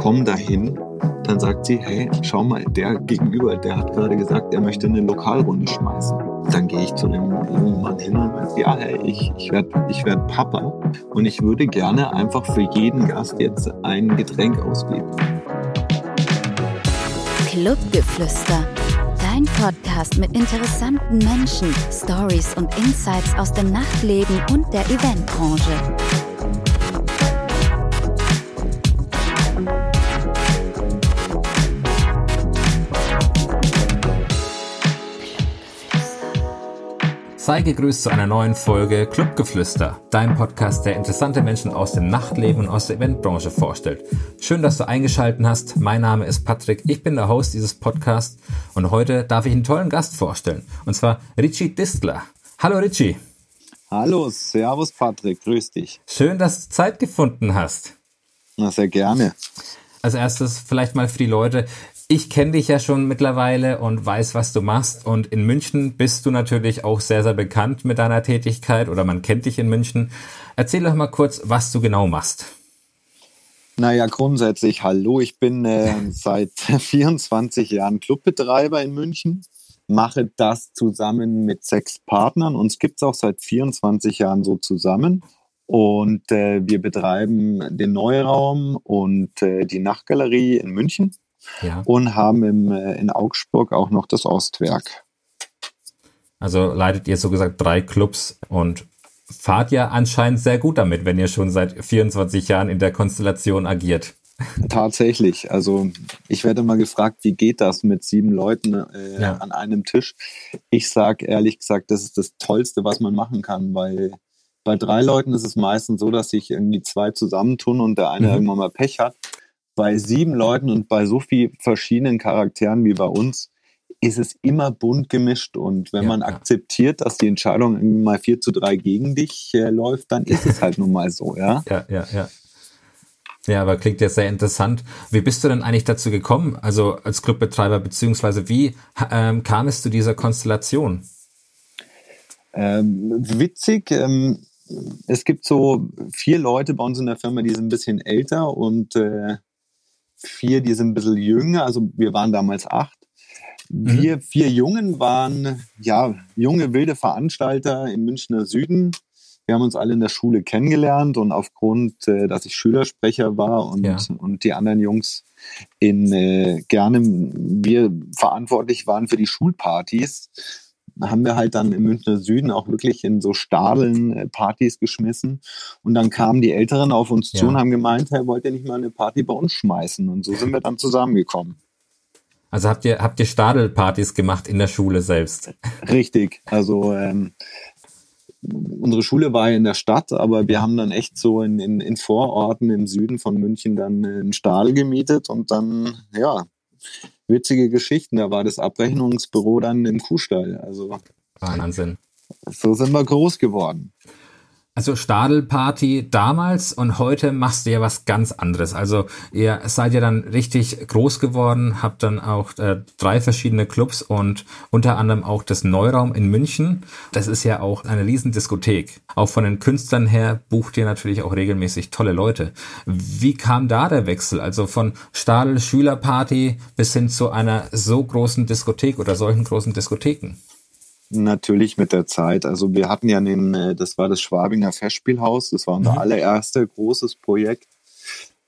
komme dahin, dann sagt sie, hey, schau mal, der gegenüber, der hat gerade gesagt, er möchte eine Lokalrunde schmeißen. Dann gehe ich zu dem jungen Mann hin und sage, ja, hey, ich, ich werde ich werd Papa und ich würde gerne einfach für jeden Gast jetzt ein Getränk ausgeben. Clubgeflüster. Dein Podcast mit interessanten Menschen, Stories und Insights aus dem Nachtleben und der Eventbranche. Sei gegrüßt zu einer neuen Folge Clubgeflüster, dein Podcast, der interessante Menschen aus dem Nachtleben und aus der Eventbranche vorstellt. Schön, dass du eingeschaltet hast. Mein Name ist Patrick, ich bin der Host dieses Podcasts und heute darf ich einen tollen Gast vorstellen, und zwar Richie Distler. Hallo Richie. Hallo, Servus Patrick, grüß dich. Schön, dass du Zeit gefunden hast. Na, sehr gerne. Als erstes vielleicht mal für die Leute, ich kenne dich ja schon mittlerweile und weiß, was du machst. Und in München bist du natürlich auch sehr, sehr bekannt mit deiner Tätigkeit oder man kennt dich in München. Erzähl doch mal kurz, was du genau machst. Naja, grundsätzlich, hallo, ich bin äh, seit 24 Jahren Clubbetreiber in München, mache das zusammen mit sechs Partnern. Uns gibt es auch seit 24 Jahren so zusammen. Und äh, wir betreiben den Neuraum und äh, die Nachtgalerie in München ja. und haben im, äh, in Augsburg auch noch das Ostwerk. Also leitet ihr so gesagt drei Clubs und fahrt ja anscheinend sehr gut damit, wenn ihr schon seit 24 Jahren in der Konstellation agiert. Tatsächlich. Also ich werde mal gefragt, wie geht das mit sieben Leuten äh, ja. an einem Tisch? Ich sage ehrlich gesagt, das ist das Tollste, was man machen kann, weil bei drei Leuten ist es meistens so, dass sich irgendwie zwei zusammentun und der eine mhm. irgendwann mal Pech hat bei sieben Leuten und bei so vielen verschiedenen Charakteren wie bei uns ist es immer bunt gemischt. Und wenn ja, man akzeptiert, dass die Entscheidung mal 4 zu 3 gegen dich äh, läuft, dann ist es halt nun mal so, ja? Ja, ja, ja. Ja, aber klingt ja sehr interessant. Wie bist du denn eigentlich dazu gekommen, also als Clubbetreiber, beziehungsweise wie ähm, kam es zu dieser Konstellation? Ähm, witzig, ähm, es gibt so vier Leute bei uns in der Firma, die sind ein bisschen älter und äh, vier, die sind ein bisschen jünger, also wir waren damals acht. Mhm. Wir vier Jungen waren ja junge, wilde Veranstalter im Münchner Süden. Wir haben uns alle in der Schule kennengelernt und aufgrund, äh, dass ich Schülersprecher war und, ja. und die anderen Jungs in äh, gerne wir verantwortlich waren für die Schulpartys, haben wir halt dann im Münchner Süden auch wirklich in so Stadeln äh, Partys geschmissen. Und dann kamen die Älteren auf uns ja. zu und haben gemeint, hey, wollt ihr nicht mal eine Party bei uns schmeißen? Und so sind wir dann zusammengekommen. Also habt ihr, habt ihr Stadelpartys gemacht in der Schule selbst? Richtig. Also ähm, unsere Schule war ja in der Stadt, aber wir haben dann echt so in, in, in Vororten im Süden von München dann einen Stadel gemietet und dann, ja, witzige Geschichten. Da war das Abrechnungsbüro dann im Kuhstall. Also Wahnsinn. So sind wir groß geworden. Also Stadelparty damals und heute machst du ja was ganz anderes. Also ihr seid ja dann richtig groß geworden, habt dann auch äh, drei verschiedene Clubs und unter anderem auch das Neuraum in München. Das ist ja auch eine Riesendiskothek. Auch von den Künstlern her bucht ihr natürlich auch regelmäßig tolle Leute. Wie kam da der Wechsel? Also von Stadel Schülerparty bis hin zu einer so großen Diskothek oder solchen großen Diskotheken? Natürlich mit der Zeit. Also wir hatten ja den, äh, das war das Schwabinger Festspielhaus, das war unser mhm. allererste großes Projekt.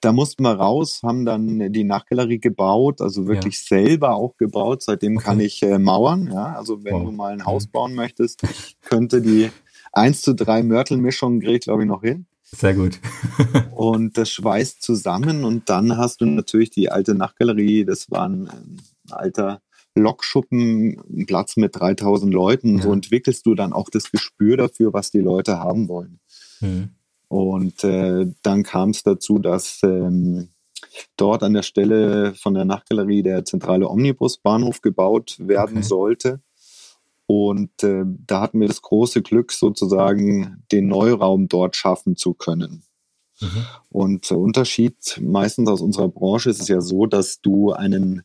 Da mussten wir raus, haben dann die Nachtgalerie gebaut, also wirklich ja. selber auch gebaut. Seitdem okay. kann ich äh, mauern. Ja, also wenn wow. du mal ein Haus mhm. bauen möchtest, könnte die 1 zu 3 Mörtelmischung kriege ich glaube ich noch hin. Sehr gut. und das schweißt zusammen und dann hast du natürlich die alte Nachtgalerie, das war ein, ein alter Lokschuppen, ein Platz mit 3000 Leuten. Ja. So entwickelst du dann auch das Gespür dafür, was die Leute haben wollen. Mhm. Und äh, dann kam es dazu, dass ähm, dort an der Stelle von der Nachtgalerie der zentrale Omnibusbahnhof gebaut werden okay. sollte. Und äh, da hatten wir das große Glück, sozusagen den Neuraum dort schaffen zu können. Mhm. Und der Unterschied meistens aus unserer Branche ist es ja so, dass du einen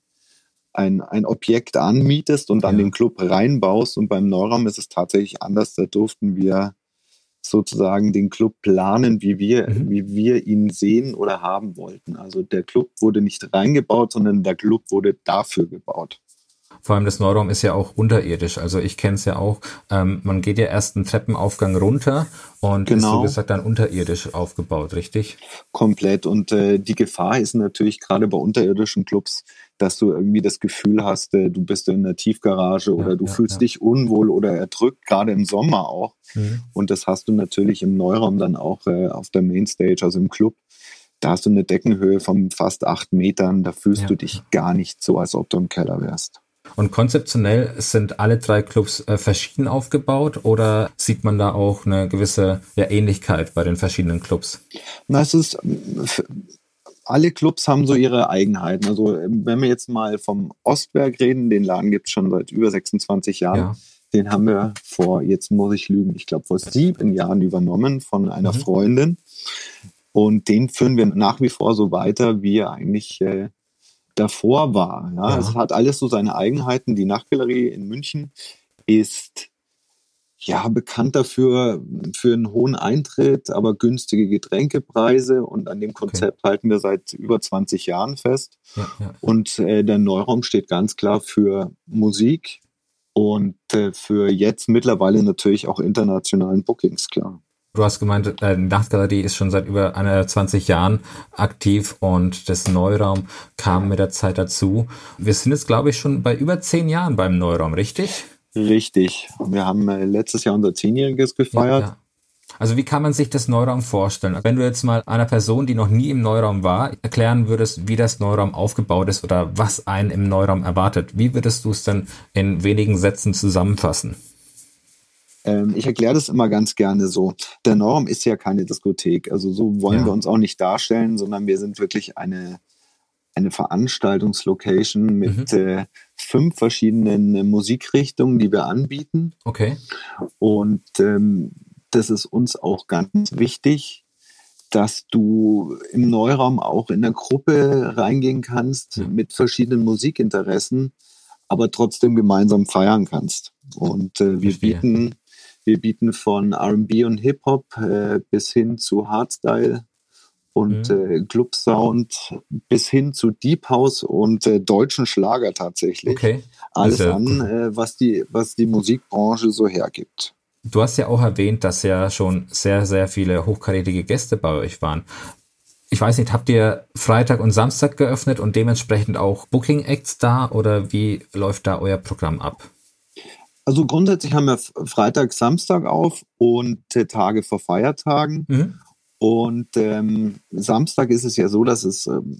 ein, ein Objekt anmietest und dann ja. den Club reinbaust. Und beim Neuraum ist es tatsächlich anders. Da durften wir sozusagen den Club planen, wie wir, mhm. wie wir ihn sehen oder haben wollten. Also der Club wurde nicht reingebaut, sondern der Club wurde dafür gebaut. Vor allem das Neuraum ist ja auch unterirdisch. Also ich kenne es ja auch. Ähm, man geht ja erst einen Treppenaufgang runter und genau. ist so gesagt dann unterirdisch aufgebaut, richtig? Komplett. Und äh, die Gefahr ist natürlich gerade bei unterirdischen Clubs, dass du irgendwie das Gefühl hast, äh, du bist in einer Tiefgarage oder ja, du ja, fühlst ja. dich unwohl oder erdrückt, gerade im Sommer auch. Mhm. Und das hast du natürlich im Neuraum dann auch äh, auf der Mainstage, also im Club. Da hast du eine Deckenhöhe von fast acht Metern. Da fühlst du dich gar nicht so, als ob du im Keller wärst. Und konzeptionell sind alle drei Clubs äh, verschieden aufgebaut oder sieht man da auch eine gewisse ja, Ähnlichkeit bei den verschiedenen Clubs? Na, es ist, alle Clubs haben so ihre Eigenheiten. Also wenn wir jetzt mal vom Ostberg reden, den Laden gibt es schon seit über 26 Jahren. Ja. Den haben wir vor, jetzt muss ich lügen, ich glaube vor sieben Jahren übernommen von einer mhm. Freundin. Und den führen wir nach wie vor so weiter, wie er eigentlich äh, davor war. Ja? ja. Es hat alles so seine Eigenheiten. Die Nachtgalerie in München ist ja bekannt dafür für einen hohen Eintritt, aber günstige Getränkepreise und an dem Konzept okay. halten wir seit über 20 Jahren fest. Ja, ja. Und äh, der Neuraum steht ganz klar für Musik und äh, für jetzt mittlerweile natürlich auch internationalen Bookings klar. Du hast gemeint, äh, die Nachtgalerie ist schon seit über 20 Jahren aktiv und das Neuraum kam mit der Zeit dazu. Wir sind jetzt, glaube ich, schon bei über zehn Jahren beim Neuraum, richtig? Richtig. Wir haben äh, letztes Jahr unser Zehnjähriges gefeiert. Ja, ja. Also wie kann man sich das Neuraum vorstellen? Wenn du jetzt mal einer Person, die noch nie im Neuraum war, erklären würdest, wie das Neuraum aufgebaut ist oder was einen im Neuraum erwartet, wie würdest du es denn in wenigen Sätzen zusammenfassen? Ähm, ich erkläre das immer ganz gerne so. Der Norm ist ja keine Diskothek. Also so wollen ja. wir uns auch nicht darstellen, sondern wir sind wirklich eine, eine Veranstaltungslocation mit mhm. äh, fünf verschiedenen äh, Musikrichtungen, die wir anbieten. Okay. Und ähm, das ist uns auch ganz wichtig, dass du im Neuraum auch in der Gruppe reingehen kannst mhm. mit verschiedenen Musikinteressen, aber trotzdem gemeinsam feiern kannst. Und äh, wir bieten wir bieten von RB und Hip-Hop äh, bis hin zu Hardstyle und mhm. äh, Club Sound bis hin zu Deep House und äh, deutschen Schlager tatsächlich. Okay. Alles ja an, äh, was, die, was die Musikbranche so hergibt. Du hast ja auch erwähnt, dass ja schon sehr, sehr viele hochkarätige Gäste bei euch waren. Ich weiß nicht, habt ihr Freitag und Samstag geöffnet und dementsprechend auch Booking Acts da oder wie läuft da euer Programm ab? Also grundsätzlich haben wir Freitag, Samstag auf und äh, Tage vor Feiertagen. Mhm. Und ähm, Samstag ist es ja so, dass es ähm,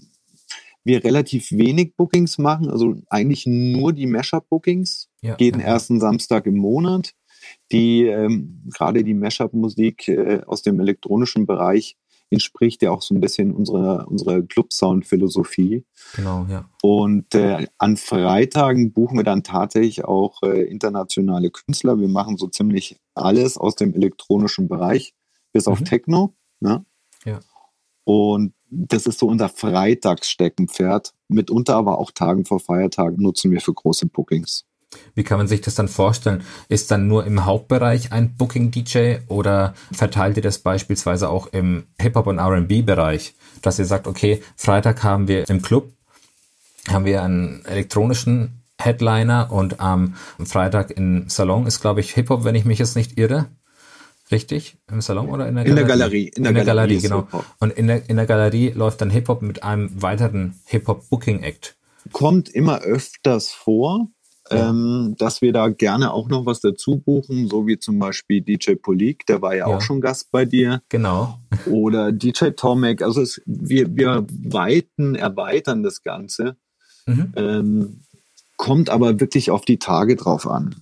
wir relativ wenig Bookings machen, also eigentlich nur die Mashup-Bookings, ja, jeden ja. ersten Samstag im Monat. Die ähm, gerade die Mashup-Musik äh, aus dem elektronischen Bereich entspricht ja auch so ein bisschen unserer, unserer Club-Sound-Philosophie. Genau, ja. Und äh, an Freitagen buchen wir dann tatsächlich auch äh, internationale Künstler. Wir machen so ziemlich alles aus dem elektronischen Bereich, bis auf mhm. Techno. Ne? Ja. Und das ist so unser Freitagssteckenpferd. Mitunter aber auch Tagen vor Feiertagen nutzen wir für große Bookings. Wie kann man sich das dann vorstellen? Ist dann nur im Hauptbereich ein Booking-DJ oder verteilt ihr das beispielsweise auch im Hip-Hop- und RB-Bereich? Dass ihr sagt, okay, Freitag haben wir im Club, haben wir einen elektronischen Headliner und am Freitag im Salon ist, glaube ich, Hip-Hop, wenn ich mich jetzt nicht irre. Richtig? Im Salon oder in der Galerie? In der Galerie. In der, in der Galerie, Galerie genau. Und in der, in der Galerie läuft dann Hip-Hop mit einem weiteren Hip-Hop-Booking-Act. Kommt immer öfters vor ähm, dass wir da gerne auch noch was dazu buchen, so wie zum Beispiel DJ Polik, der war ja, ja. auch schon Gast bei dir. Genau. Oder DJ Tomek. Also es, wir, wir weiten, erweitern das Ganze. Mhm. Ähm, kommt aber wirklich auf die Tage drauf an.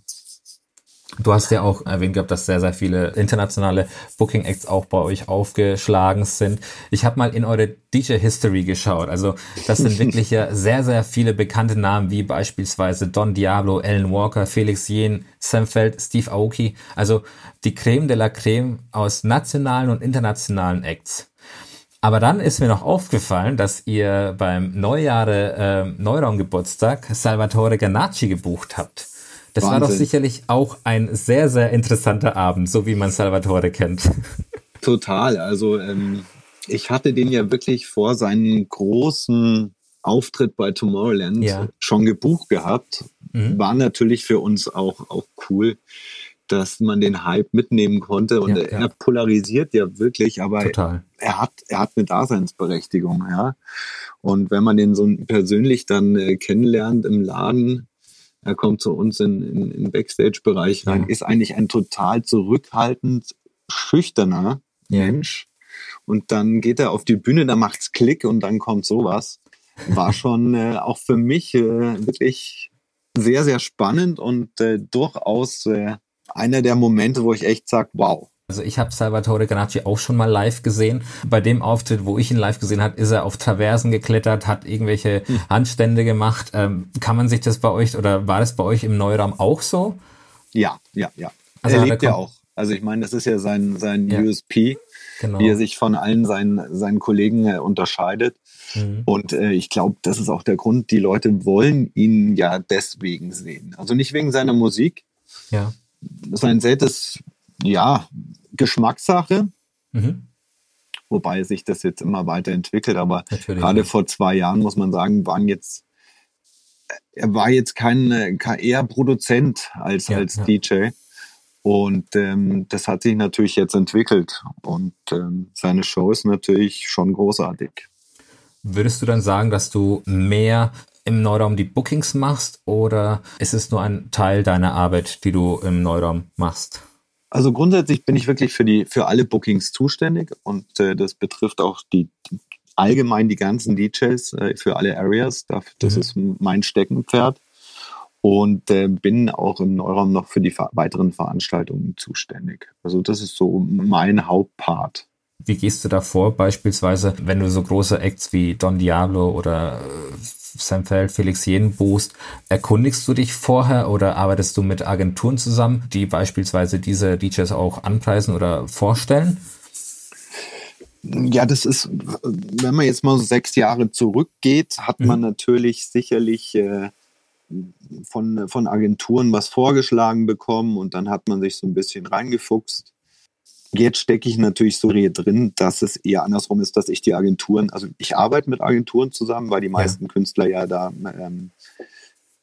Du hast ja auch erwähnt gehabt, dass sehr, sehr viele internationale Booking Acts auch bei euch aufgeschlagen sind. Ich habe mal in eure DJ History geschaut. Also das sind wirklich ja sehr, sehr viele bekannte Namen, wie beispielsweise Don Diablo, Alan Walker, Felix Jen, Sam Feld, Steve Aoki. Also die Creme de la Creme aus nationalen und internationalen Acts. Aber dann ist mir noch aufgefallen, dass ihr beim Neujahre äh, Neuraumgeburtstag Salvatore Ganacci gebucht habt. Das Wahnsinn. war doch sicherlich auch ein sehr, sehr interessanter Abend, so wie man Salvatore kennt. Total. Also ähm, ich hatte den ja wirklich vor seinen großen Auftritt bei Tomorrowland ja. schon gebucht gehabt. Mhm. War natürlich für uns auch, auch cool, dass man den Hype mitnehmen konnte. Und ja, er, ja. polarisiert ja wirklich, aber Total. er hat, er hat eine Daseinsberechtigung, ja. Und wenn man den so persönlich dann äh, kennenlernt im Laden, er kommt zu uns in, in, in Backstage-Bereich rein, ist eigentlich ein total zurückhaltend, schüchterner Mensch. Und dann geht er auf die Bühne, da macht's Klick und dann kommt sowas war schon äh, auch für mich äh, wirklich sehr, sehr spannend und äh, durchaus äh, einer der Momente, wo ich echt sage, wow. Also ich habe Salvatore Ganacci auch schon mal live gesehen. Bei dem Auftritt, wo ich ihn live gesehen habe, ist er auf Traversen geklettert, hat irgendwelche hm. Handstände gemacht. Ähm, kann man sich das bei euch oder war das bei euch im Neuraum auch so? Ja, ja, ja. Also er lebt ja auch. Also ich meine, das ist ja sein, sein ja. USP, genau. wie er sich von allen seinen, seinen Kollegen äh, unterscheidet. Mhm. Und äh, ich glaube, das ist auch der Grund, die Leute wollen ihn ja deswegen sehen. Also nicht wegen seiner Musik. Ja. Sein Set ist, ja, Geschmackssache. Mhm. Wobei sich das jetzt immer weiterentwickelt. Aber Natürlich. gerade vor zwei Jahren, muss man sagen, waren jetzt er war jetzt kein, kein eher Produzent als, ja, als ja. DJ. Und ähm, das hat sich natürlich jetzt entwickelt. Und ähm, seine Show ist natürlich schon großartig. Würdest du dann sagen, dass du mehr im Neuraum die Bookings machst oder ist es nur ein Teil deiner Arbeit, die du im Neuraum machst? Also grundsätzlich bin ich wirklich für die für alle Bookings zuständig und äh, das betrifft auch die, die allgemein die ganzen DJs äh, für alle Areas. Das, das mhm. ist mein Steckenpferd und äh, bin auch im Neuraum noch für die weiteren Veranstaltungen zuständig. Also das ist so mein Hauptpart. Wie gehst du da vor, beispielsweise, wenn du so große Acts wie Don Diablo oder Sam Feld, Felix Jen boost, erkundigst du dich vorher oder arbeitest du mit Agenturen zusammen, die beispielsweise diese DJs auch anpreisen oder vorstellen? Ja, das ist, wenn man jetzt mal so sechs Jahre zurückgeht, hat man mhm. natürlich sicherlich äh, von, von Agenturen was vorgeschlagen bekommen und dann hat man sich so ein bisschen reingefuchst. Jetzt stecke ich natürlich so drin, dass es eher andersrum ist, dass ich die Agenturen, also ich arbeite mit Agenturen zusammen, weil die meisten ja. Künstler ja da ähm,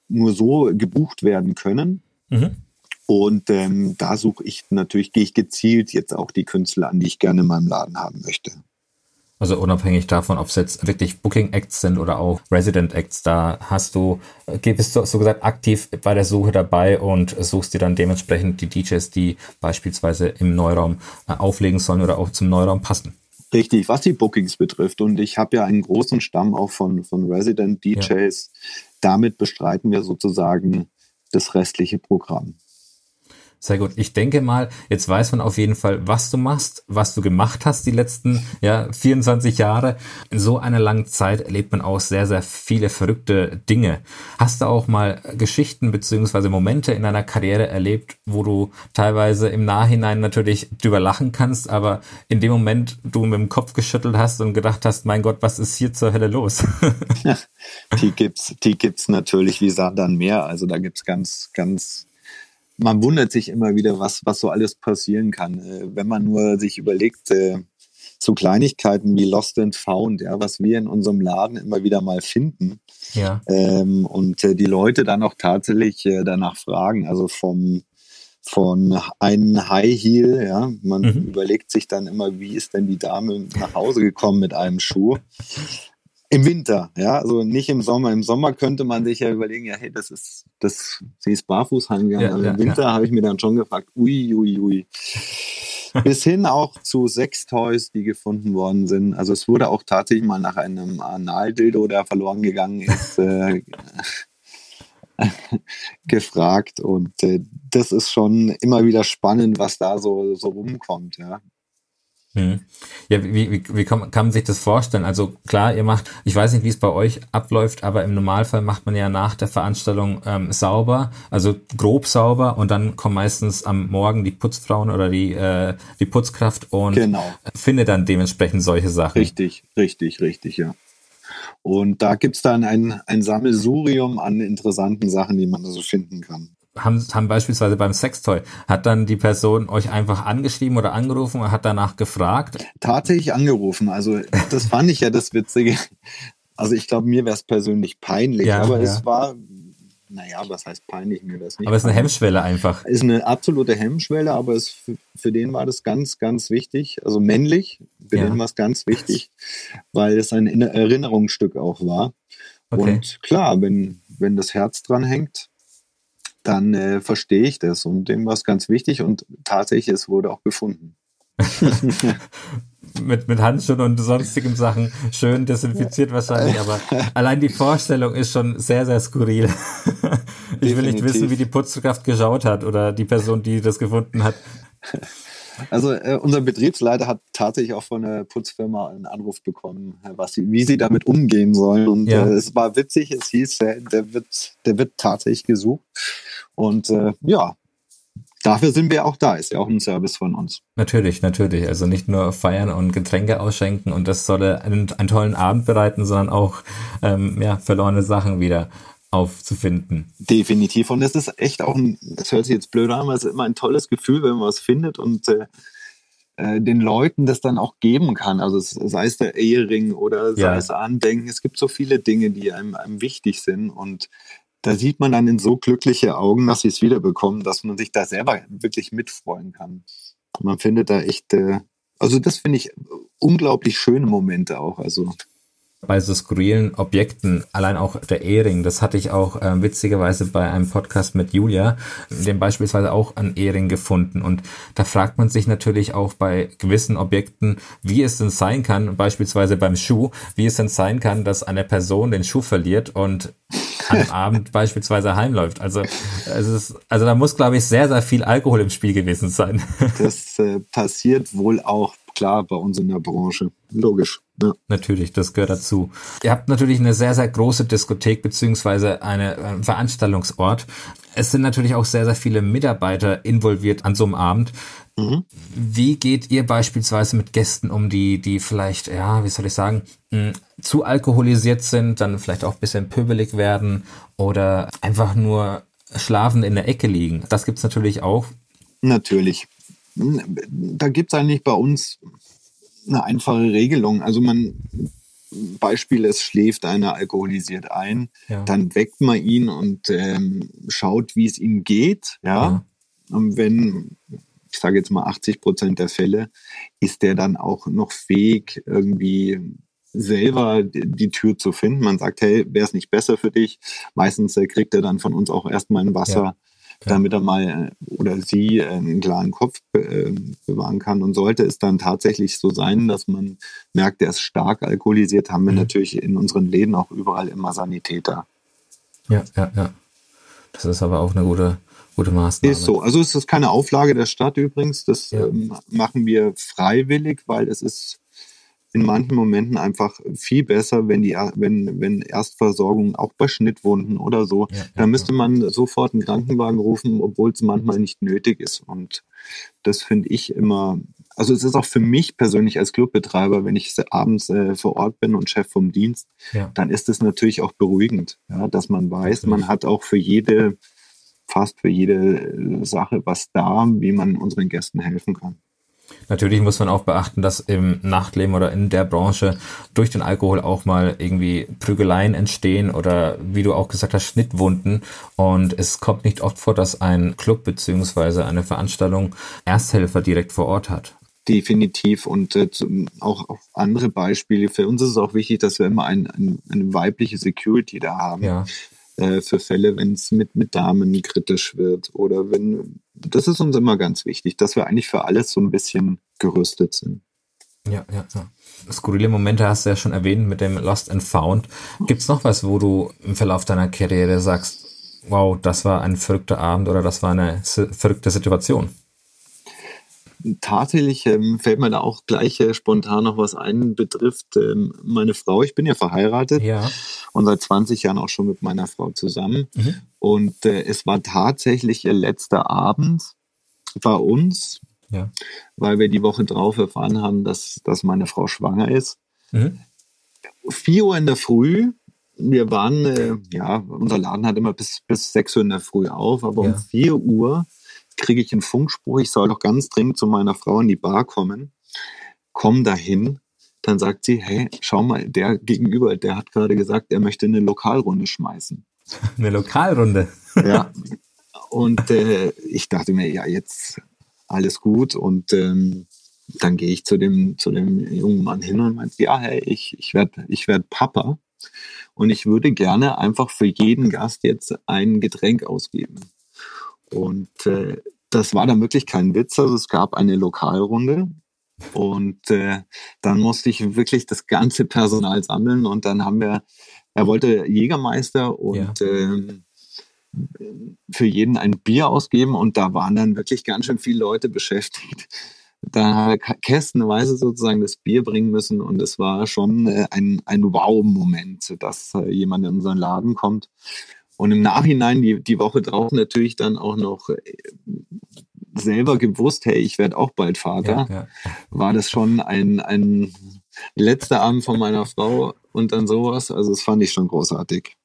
nur so gebucht werden können. Mhm. Und ähm, da suche ich natürlich, gehe ich gezielt jetzt auch die Künstler an, die ich gerne in meinem Laden haben möchte. Also unabhängig davon, ob es jetzt wirklich Booking Acts sind oder auch Resident Acts, da hast du, äh, bist du so gesagt aktiv bei der Suche dabei und suchst dir dann dementsprechend die DJs, die beispielsweise im Neuraum äh, auflegen sollen oder auch zum Neuraum passen. Richtig, was die Bookings betrifft. Und ich habe ja einen großen Stamm auch von, von Resident DJs. Ja. Damit bestreiten wir sozusagen das restliche Programm. Sehr gut. Ich denke mal, jetzt weiß man auf jeden Fall, was du machst, was du gemacht hast die letzten ja, 24 Jahre. In so einer langen Zeit erlebt man auch sehr, sehr viele verrückte Dinge. Hast du auch mal Geschichten beziehungsweise Momente in deiner Karriere erlebt, wo du teilweise im Nachhinein natürlich drüber lachen kannst, aber in dem Moment du mit dem Kopf geschüttelt hast und gedacht hast, mein Gott, was ist hier zur Hölle los? die gibt's, die gibt's natürlich wie dann mehr. Also da gibt's ganz, ganz man wundert sich immer wieder, was, was so alles passieren kann. Äh, wenn man nur sich überlegt, äh, so Kleinigkeiten wie Lost and Found, ja, was wir in unserem Laden immer wieder mal finden. Ja. Ähm, und äh, die Leute dann auch tatsächlich äh, danach fragen, also vom von einem High Heel, ja, man mhm. überlegt sich dann immer, wie ist denn die Dame nach Hause gekommen mit einem Schuh? Im Winter, ja, also nicht im Sommer. Im Sommer könnte man sich ja überlegen, ja, hey, das ist, das, sie ist barfuß heimgegangen. Ja, also Im Winter ja. habe ich mir dann schon gefragt, ui, ui, ui. Bis hin auch zu sechs Toys, die gefunden worden sind. Also es wurde auch tatsächlich mal nach einem Analdildo, der verloren gegangen ist, äh, gefragt. Und äh, das ist schon immer wieder spannend, was da so, so rumkommt, ja. Hm. Ja, wie, wie, wie kann, kann man sich das vorstellen? Also klar, ihr macht, ich weiß nicht, wie es bei euch abläuft, aber im Normalfall macht man ja nach der Veranstaltung ähm, sauber, also grob sauber und dann kommen meistens am Morgen die Putzfrauen oder die, äh, die Putzkraft und genau. findet dann dementsprechend solche Sachen. Richtig, richtig, richtig, ja. Und da gibt's dann ein, ein Sammelsurium an interessanten Sachen, die man so finden kann. Haben, haben beispielsweise beim Sextoy, hat dann die Person euch einfach angeschrieben oder angerufen und hat danach gefragt? Tatsächlich angerufen. Also das fand ich ja das Witzige. Also ich glaube, mir wäre es persönlich peinlich, ja, aber ja. es war, naja, was heißt peinlich? Mir das nicht. Aber es ist eine Hemmschwelle einfach. Ist eine absolute Hemmschwelle, aber es, für, für den war das ganz, ganz wichtig. Also männlich, für ja. den war es ganz wichtig, weil es ein Erinnerungsstück auch war. Okay. Und klar, wenn, wenn das Herz dran hängt, dann äh, verstehe ich das. Und dem war es ganz wichtig und tatsächlich, es wurde auch gefunden. mit, mit Handschuhen und sonstigen Sachen schön desinfiziert wahrscheinlich, aber allein die Vorstellung ist schon sehr, sehr skurril. ich will nicht wissen, wie die Putzkraft geschaut hat oder die Person, die das gefunden hat. Also äh, unser Betriebsleiter hat tatsächlich auch von der Putzfirma einen Anruf bekommen, was sie, wie sie damit umgehen sollen. Und ja. äh, es war witzig, es hieß, äh, der wird, der wird tatsächlich gesucht. Und äh, ja, dafür sind wir auch da. Ist ja auch ein Service von uns. Natürlich, natürlich. Also nicht nur feiern und Getränke ausschenken und das solle einen, einen tollen Abend bereiten, sondern auch ähm, ja, verlorene Sachen wieder aufzufinden. Definitiv. Und es ist echt auch ein, das hört sich jetzt blöd an, aber es ist immer ein tolles Gefühl, wenn man was findet und äh, äh den Leuten das dann auch geben kann. Also sei es der Ehering oder sei ja. es Andenken. Es gibt so viele Dinge, die einem, einem wichtig sind und da sieht man dann in so glückliche Augen, dass sie es wiederbekommen, dass man sich da selber wirklich mitfreuen kann. Man findet da echt, äh, also das finde ich unglaublich schöne Momente auch. Also bei so skurrilen Objekten, allein auch der Ehering, das hatte ich auch äh, witzigerweise bei einem Podcast mit Julia, dem beispielsweise auch ein Ehering gefunden. Und da fragt man sich natürlich auch bei gewissen Objekten, wie es denn sein kann, beispielsweise beim Schuh, wie es denn sein kann, dass eine Person den Schuh verliert und am Abend beispielsweise heimläuft. Also es ist, also da muss, glaube ich, sehr, sehr viel Alkohol im Spiel gewesen sein. Das äh, passiert wohl auch klar bei uns in der Branche. Logisch. Ja. Natürlich, das gehört dazu. Ihr habt natürlich eine sehr, sehr große Diskothek beziehungsweise eine, ein äh, Veranstaltungsort. Es sind natürlich auch sehr, sehr viele Mitarbeiter involviert an so einem Abend. Mhm. Wie geht ihr beispielsweise mit Gästen um, die, die vielleicht, ja, wie soll ich sagen, mh, zu alkoholisiert sind, dann vielleicht auch ein bisschen pöbelig werden oder einfach nur schlafend in der Ecke liegen? Das gibt's natürlich auch. Natürlich. Da gibt's eigentlich bei uns eine einfache Regelung. Also man, Beispiel, es schläft einer alkoholisiert ein, ja. dann weckt man ihn und ähm, schaut, wie es ihm geht. Ja. ja. Und wenn, ich sage jetzt mal 80 Prozent der Fälle, ist der dann auch noch fähig, irgendwie selber die Tür zu finden. Man sagt, hey, wäre es nicht besser für dich? Meistens äh, kriegt er dann von uns auch erstmal ein Wasser. Ja damit er mal äh, oder sie äh, einen klaren Kopf äh, bewahren kann. Und sollte es dann tatsächlich so sein, dass man merkt, er ist stark alkoholisiert, haben wir mhm. natürlich in unseren Läden auch überall immer Sanitäter. Ja, ja, ja. Das ist aber auch eine gute, gute Maßnahme. Ist so. Also es ist keine Auflage der Stadt übrigens. Das ja. ähm, machen wir freiwillig, weil es ist in manchen Momenten einfach viel besser, wenn die, wenn, wenn Erstversorgung auch bei Schnittwunden oder so, ja, da müsste man sofort einen Krankenwagen rufen, obwohl es manchmal nicht nötig ist. Und das finde ich immer, also es ist auch für mich persönlich als Clubbetreiber, wenn ich abends äh, vor Ort bin und Chef vom Dienst, ja. dann ist es natürlich auch beruhigend, ja, dass man weiß, man hat auch für jede, fast für jede Sache was da, wie man unseren Gästen helfen kann. Natürlich muss man auch beachten, dass im Nachtleben oder in der Branche durch den Alkohol auch mal irgendwie Prügeleien entstehen oder wie du auch gesagt hast, Schnittwunden. Und es kommt nicht oft vor, dass ein Club beziehungsweise eine Veranstaltung Ersthelfer direkt vor Ort hat. Definitiv und äh, auch, auch andere Beispiele. Für uns ist es auch wichtig, dass wir immer ein, ein, eine weibliche Security da haben. Ja. Äh, für Fälle, wenn es mit, mit Damen kritisch wird oder wenn, das ist uns immer ganz wichtig, dass wir eigentlich für alles so ein bisschen gerüstet sind. Ja, ja, ja. Skurrile Momente hast du ja schon erwähnt mit dem Lost and Found. Gibt es noch was, wo du im Verlauf deiner Karriere sagst, wow, das war ein verrückter Abend oder das war eine verrückte Situation? Tatsächlich ähm, fällt mir da auch gleich äh, spontan noch was ein, betrifft ähm, meine Frau. Ich bin ja verheiratet ja. und seit 20 Jahren auch schon mit meiner Frau zusammen. Mhm. Und äh, es war tatsächlich ihr letzter Abend bei uns, ja. weil wir die Woche drauf erfahren haben, dass, dass meine Frau schwanger ist. Mhm. 4 Uhr in der Früh wir waren, äh, ja, unser Laden hat immer bis, bis 6 Uhr in der Früh auf, aber Ja. um 4 Uhr kriege ich einen Funkspruch, ich soll doch ganz dringend zu meiner Frau in die Bar kommen. Komm dahin. Dann sagt sie, hey, schau mal, der gegenüber, der hat gerade gesagt, er möchte eine Lokalrunde schmeißen. Eine Lokalrunde. Ja. Und äh, ich dachte mir, ja, jetzt alles gut. Und ähm, dann gehe ich zu dem, zu dem jungen Mann hin und meinte, ja, hey, ich, ich werde ich werd Papa. Und ich würde gerne einfach für jeden Gast jetzt ein Getränk ausgeben. Und äh, das war dann wirklich kein Witz. Also es gab eine Lokalrunde. Und äh, dann musste ich wirklich das ganze Personal sammeln. Und dann haben wir, er wollte Jägermeister und ähm, für jeden ein Bier ausgeben und da waren dann wirklich ganz schön viele Leute beschäftigt. Da hat er kästenweise sozusagen das Bier bringen müssen und es war schon äh, ein, ein Wow-Moment, dass äh, jemand in unseren Laden kommt. Und im Nachhinein, die, die Woche drauf natürlich dann auch noch äh, selber gewusst, hey, ich werde auch bald Vater, Ja, ja. war das schon ein, ein letzter Abend von meiner Frau und dann sowas. Also das fand ich schon großartig.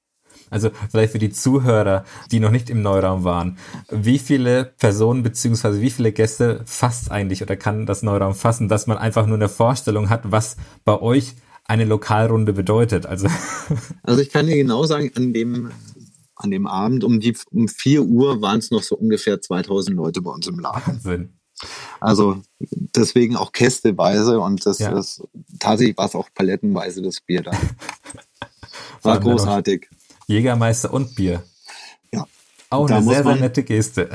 Also vielleicht für die Zuhörer, die noch nicht im Neuraum waren, wie viele Personen beziehungsweise wie viele Gäste fasst eigentlich oder kann das Neuraum fassen, dass man einfach nur eine Vorstellung hat, was bei euch eine Lokalrunde bedeutet? Also Also ich kann dir genau sagen, an dem, an dem Abend um, die, um 4 Uhr waren es noch so ungefähr 2000 Leute bei uns im Laden. Wahnsinn. Also deswegen auch kästeweise und das, Ja. das tatsächlich war es auch palettenweise das Bier da. War großartig. Jägermeister und Bier. Ja, Auch Da eine sehr, sehr nette Geste.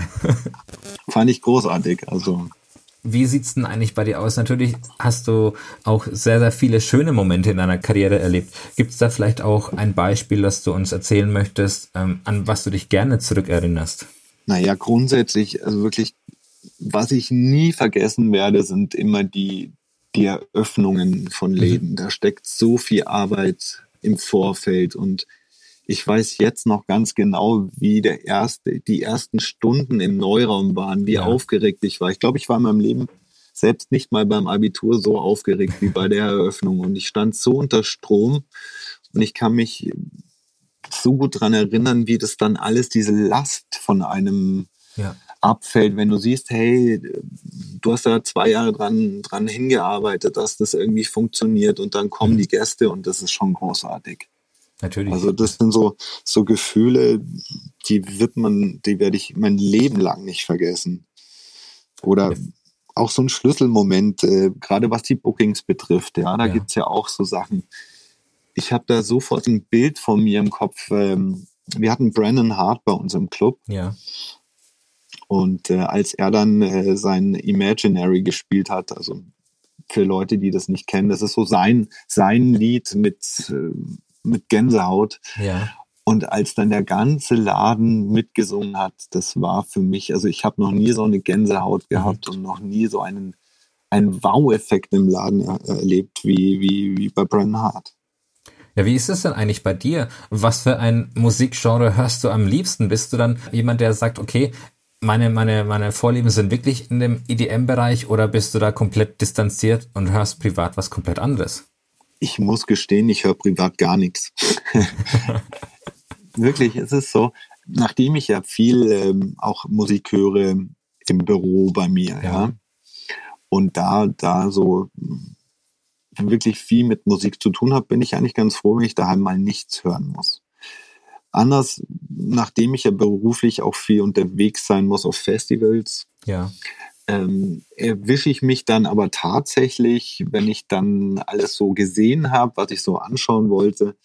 fand ich großartig. Also Wie sieht's denn eigentlich bei dir aus? Natürlich hast du auch sehr, sehr viele schöne Momente in deiner Karriere erlebt. Gibt's da vielleicht auch ein Beispiel, das du uns erzählen möchtest, ähm, an was du dich gerne zurückerinnerst? Naja, grundsätzlich, also wirklich, was ich nie vergessen werde, sind immer die, die Eröffnungen von Läden. Da steckt so viel Arbeit im Vorfeld und ich weiß jetzt noch ganz genau, wie der erste, die ersten Stunden im Neuraum waren, wie Ja. aufgeregt ich war. Ich glaube, ich war in meinem Leben selbst nicht mal beim Abitur so aufgeregt wie bei der Eröffnung. Und ich stand so unter Strom und ich kann mich so gut dran erinnern, wie das dann alles, diese Last von einem Ja. abfällt, wenn du siehst, hey, du hast da zwei Jahre dran, dran hingearbeitet, dass das irgendwie funktioniert und dann kommen die Gäste und das ist schon großartig. Natürlich. Also das sind so, so Gefühle, die wird man, die werde ich mein Leben lang nicht vergessen. Oder auch so ein Schlüsselmoment, äh, gerade was die Bookings betrifft, ja, da Ja. gibt's ja auch so Sachen. Ich habe da sofort ein Bild von mir im Kopf. Ähm, wir hatten Brandon Hart bei uns im Club ja. und äh, als er dann äh, sein Imaginary gespielt hat, also für Leute, die das nicht kennen, das ist so sein, sein Lied mit, äh, mit Gänsehaut. Ja. Und als dann der ganze Laden mitgesungen hat, das war für mich, also ich habe noch nie so eine Gänsehaut gehabt und noch nie so einen, einen Wow-Effekt im Laden er, erlebt wie, wie, wie bei Brennan Hart. Ja, wie ist es denn eigentlich bei dir? Was für ein Musikgenre hörst du am liebsten? Bist du dann jemand, der sagt, okay, meine, meine, meine Vorlieben sind wirklich in dem EDM-Bereich oder bist du da komplett distanziert und hörst privat was komplett anderes? Ich muss gestehen, ich höre privat gar nichts. Wirklich, es ist so, nachdem ich ja viel ähm, auch Musik höre im Büro bei mir, ja, Ja. und da, da so mh, wirklich viel mit Musik zu tun habe, bin ich eigentlich ganz froh, wenn ich daheim mal nichts hören muss. Anders, nachdem ich ja beruflich auch viel unterwegs sein muss auf Festivals, Ja. Ähm, erwische ich mich dann aber tatsächlich, wenn ich dann alles so gesehen habe, was ich so anschauen wollte,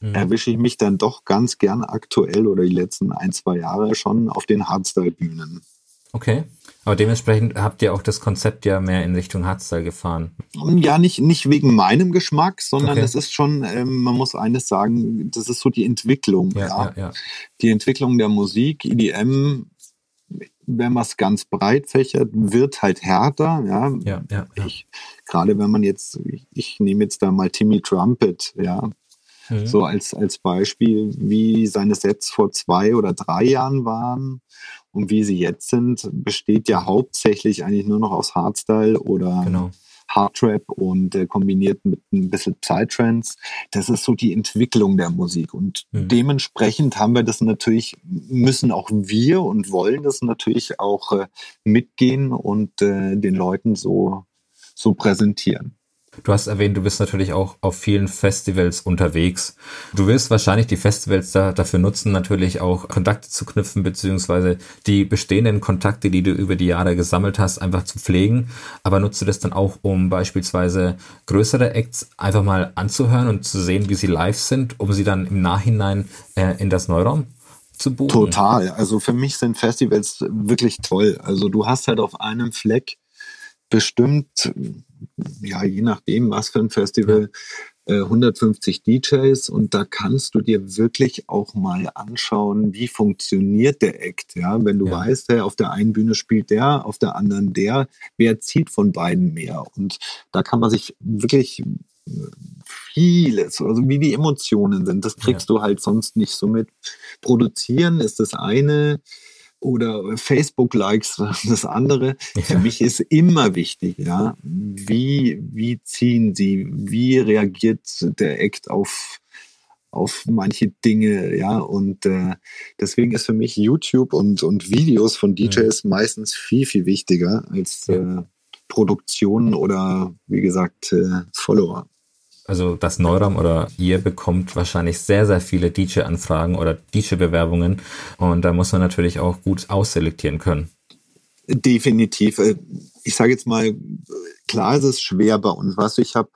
Mhm. erwische ich mich dann doch ganz gern aktuell oder die letzten ein, zwei Jahre schon auf den Hardstyle-Bühnen. Okay. Aber dementsprechend habt ihr auch das Konzept ja mehr in Richtung Hardstyle gefahren. Ja, nicht, nicht wegen meinem Geschmack, sondern Okay. es ist schon, ähm, man muss eines sagen, das ist so die Entwicklung. Ja, Ja, ja, ja. Die Entwicklung der Musik, EDM, wenn man es ganz breit fächert, wird halt härter. Ja, Ja, ja, ja. Gerade wenn man jetzt, ich, ich nehme jetzt da mal Timmy Trumpet, ja, Mhm. so als, als Beispiel, wie seine Sets vor zwei oder drei Jahren waren und wie sie jetzt sind, besteht ja hauptsächlich eigentlich nur noch aus Hardstyle oder Genau. Hardtrap und äh, kombiniert mit ein bisschen Psytrance. Das ist so die Entwicklung der Musik. Und mhm. dementsprechend haben wir das natürlich, müssen auch wir und wollen das natürlich auch äh, mitgehen und äh, den Leuten so, so präsentieren. Du hast erwähnt, du bist natürlich auch auf vielen Festivals unterwegs. Du wirst wahrscheinlich die Festivals da, dafür nutzen, natürlich auch Kontakte zu knüpfen, beziehungsweise die bestehenden Kontakte, die du über die Jahre gesammelt hast, einfach zu pflegen. Aber nutzt du das dann auch, um beispielsweise größere Acts einfach mal anzuhören und zu sehen, wie sie live sind, um sie dann im Nachhinein äh, in das Neuraum zu buchen? Total. Also für mich sind Festivals wirklich toll. Also du hast halt auf einem Fleck bestimmt ja, je nachdem, was für ein Festival, äh, 150 DJs und da kannst du dir wirklich auch mal anschauen, wie funktioniert der Act. Ja, wenn du ja. weißt, hey, auf der einen Bühne spielt der, auf der anderen der, wer zieht von beiden mehr? Und da kann man sich wirklich äh, vieles, also wie die Emotionen sind, das kriegst ja. du halt sonst nicht so mit. Produzieren ist das eine, oder Facebook-Likes das andere. Ja. Für mich ist immer wichtig, ja, wie, wie ziehen sie, wie reagiert der Act auf, auf manche Dinge, ja, und äh, deswegen ist für mich YouTube und, und Videos von DJs mhm. meistens viel, viel wichtiger als äh, Produktionen oder, wie gesagt, äh, Follower also das Neuram oder ihr bekommt wahrscheinlich sehr, sehr viele DJ-Anfragen oder DJ-Bewerbungen und da muss man natürlich auch gut ausselektieren können. Definitiv. Äh, ich sage jetzt mal, klar ist es schwer bei uns. Was ich habe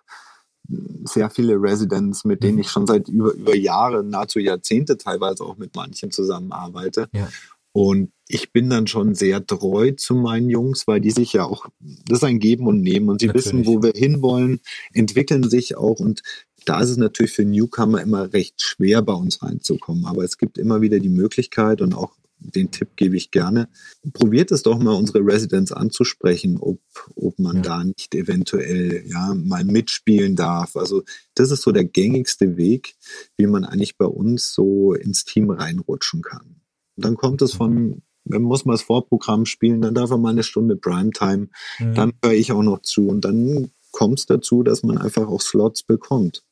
sehr viele Residents, mit denen mhm. ich schon seit über, über Jahre, nahezu Jahrzehnte teilweise auch mit manchen zusammenarbeite. Ja. Und ich bin dann schon sehr treu zu meinen Jungs, weil die sich ja auch, das ist ein Geben und Nehmen und sie natürlich. wissen, wo wir hinwollen, entwickeln sich auch und da ist es natürlich für Newcomer immer recht schwer, bei uns reinzukommen. Aber es gibt immer wieder die Möglichkeit und auch den Tipp gebe ich gerne. Probiert es doch mal, unsere Residents anzusprechen, ob, ob man ja. da nicht eventuell ja, mal mitspielen darf. Also das ist so der gängigste Weg, wie man eigentlich bei uns so ins Team reinrutschen kann. Dann kommt es von dann muss man das Vorprogramm spielen, dann darf er mal eine Stunde Primetime, mhm. dann höre ich auch noch zu und dann kommt es dazu, dass man einfach auch Slots bekommt.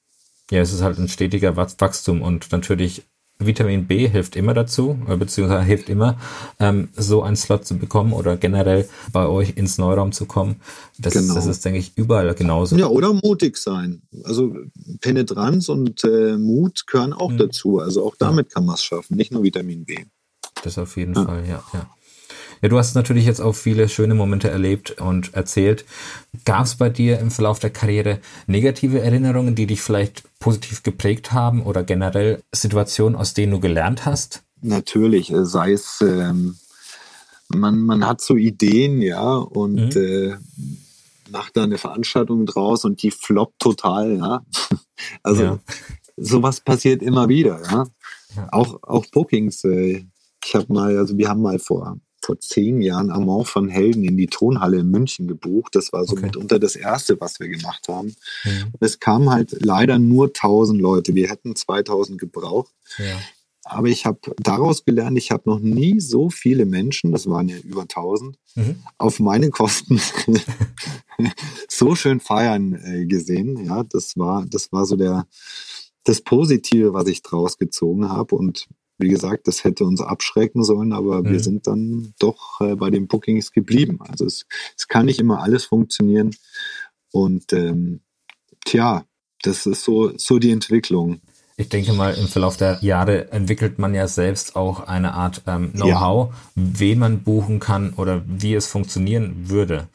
Ja, es ist halt ein stetiger Wachstum und natürlich Vitamin B hilft immer dazu, äh, beziehungsweise hilft immer, ähm, so einen Slot zu bekommen oder generell bei euch ins Neuraum zu kommen. Das, genau. das ist, denke ich, überall genauso. Ja, oder mutig sein. Also Penetranz und äh, Mut gehören auch mhm. dazu. Also auch damit kann man es schaffen, nicht nur Vitamin B. Das auf jeden ja. Fall, ja, ja. Ja, du hast natürlich jetzt auch viele schöne Momente erlebt und erzählt. Gab es bei dir im Verlauf der Karriere negative Erinnerungen, die dich vielleicht positiv geprägt haben oder generell Situationen, aus denen du gelernt hast? Natürlich, äh, sei es, ähm, man, man hat so Ideen, ja, und mhm. äh, macht da eine Veranstaltung draus und die floppt total, ja. Also ja. sowas passiert immer wieder, ja. ja. Auch, auch Bookings. Äh, ich habe mal, also wir haben mal vor, vor zehn Jahren Amant von Helden in die Tonhalle in München gebucht. Das war so okay. mitunter das erste, was wir gemacht haben. Mhm. Es kamen halt leider nur 1000 Leute. Wir hätten 2000 gebraucht. Ja. Aber ich habe daraus gelernt, ich habe noch nie so viele Menschen, das waren ja über 1000, mhm. auf meine Kosten so schön feiern äh, gesehen. Ja, das war, das war so der, das Positive, was ich draus gezogen habe. Und wie gesagt, das hätte uns abschrecken sollen, aber mhm. wir sind dann doch äh, bei den Bookings geblieben. Also es, es kann nicht immer alles funktionieren. Und ähm, tja, das ist so, so die Entwicklung. Ich denke mal, im Verlauf der Jahre entwickelt man ja selbst auch eine Art ähm, Know-how, ja. wen man buchen kann oder wie es funktionieren würde.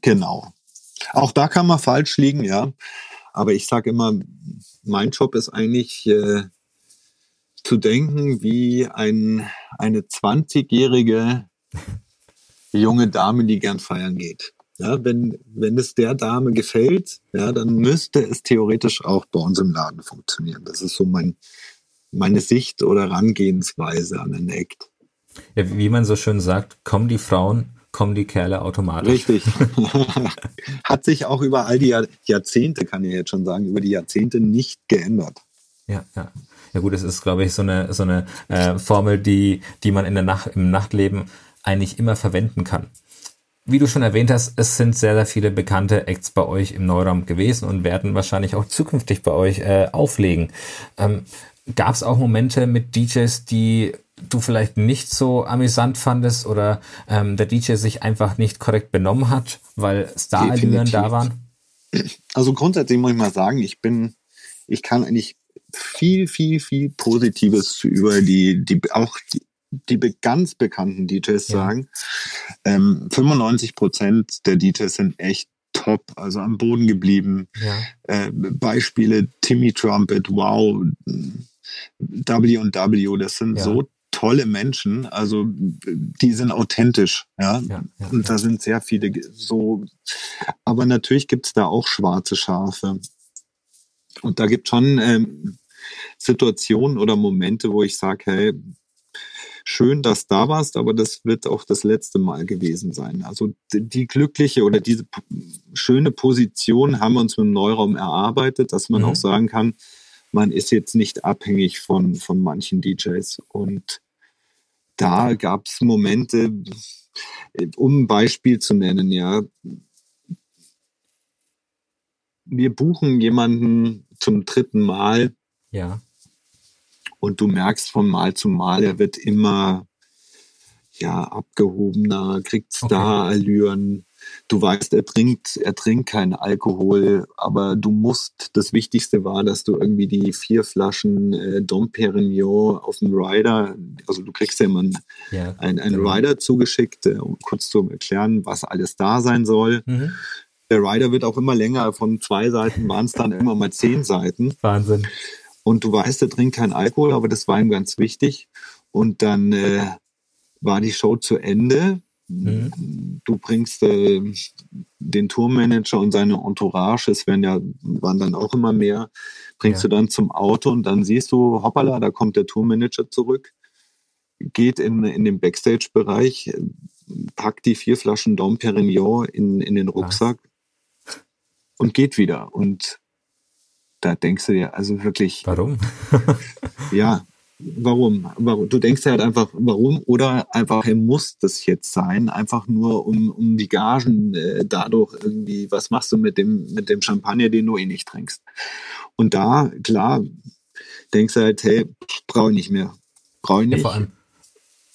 Genau. Auch da kann man falsch liegen, ja. Aber ich sage immer, mein Job ist eigentlich, äh, zu denken wie ein, eine 20-jährige junge Dame, die gern feiern geht. Ja, wenn, wenn es der Dame gefällt, ja, dann müsste es theoretisch auch bei uns im Laden funktionieren. Das ist so mein, meine Sicht oder Herangehensweise an den Act. Ja, wie man so schön sagt, kommen die Frauen, kommen die Kerle automatisch. Richtig. Hat sich auch über all die Jahrzehnte, kann ich jetzt schon sagen, über die Jahrzehnte nicht geändert. Ja, ja. Ja gut, es ist, glaube ich, so eine, so eine äh, Formel, die, die man in der Nacht, im Nachtleben eigentlich immer verwenden kann. wie du schon erwähnt hast, es sind sehr, sehr viele bekannte Acts bei euch im Neuraum gewesen und werden wahrscheinlich auch zukünftig bei euch äh, auflegen. Ähm, Gab es auch Momente mit DJs, die du vielleicht nicht so amüsant fandest oder ähm, der DJ sich einfach nicht korrekt benommen hat, weil Star-Allüren da waren? Also grundsätzlich muss ich mal sagen, ich bin, ich kann eigentlich viel, viel, viel Positives über die, die auch die, die ganz bekannten DJs ja. sagen. Ähm, 95 Prozent der DJs sind echt top, also am Boden geblieben. Ja. Äh, Beispiele Timmy Trumpet, wow, W&W, das sind ja. so tolle Menschen, also die sind authentisch, ja. ja, ja und da sind sehr viele so, aber natürlich gibt's da auch schwarze Schafe. Und da gibt schon ähm, Situationen oder Momente, wo ich sage, hey, schön, dass du da warst, aber das wird auch das letzte Mal gewesen sein. Also die glückliche oder diese schöne Position haben wir uns mit dem Neuraum erarbeitet, dass man mhm. auch sagen kann, man ist jetzt nicht abhängig von, von manchen DJs. Und da gab es Momente, um ein Beispiel zu nennen, ja. Wir buchen jemanden zum dritten Mal. Ja. Und du merkst von Mal zu Mal, er wird immer ja, abgehobener, kriegt Star-Allüren. Du weißt, er trinkt, er trinkt keinen Alkohol, aber du musst, das Wichtigste war, dass du irgendwie die vier Flaschen äh, Dom Perignon auf dem Rider, also du kriegst ja immer einen, ja, einen, einen genau. Rider zugeschickt, äh, um kurz zu erklären, was alles da sein soll. Mhm. Der Rider wird auch immer länger, von zwei Seiten waren es dann immer mal zehn Seiten. Wahnsinn. Und du weißt, er trinkt keinen Alkohol, aber das war ihm ganz wichtig. Und dann äh, war die Show zu Ende. Mhm. Du bringst äh, den Tourmanager und seine Entourage, es werden ja, waren dann auch immer mehr, bringst ja. du dann zum Auto und dann siehst du, hoppala, da kommt der Tourmanager zurück, geht in, in den Backstage-Bereich, packt die vier Flaschen Dom Perignon in, in den Rucksack ja. und geht wieder. Und da denkst du dir also wirklich. Warum? ja, warum? warum? Du denkst ja halt einfach, warum? Oder einfach, hey, muss das jetzt sein? Einfach nur um, um die Gagen äh, dadurch irgendwie, was machst du mit dem, mit dem Champagner, den du eh nicht trinkst? Und da, klar, denkst du halt, hey, brauche ich nicht mehr. Brauche ich nicht. Ja, vor allem,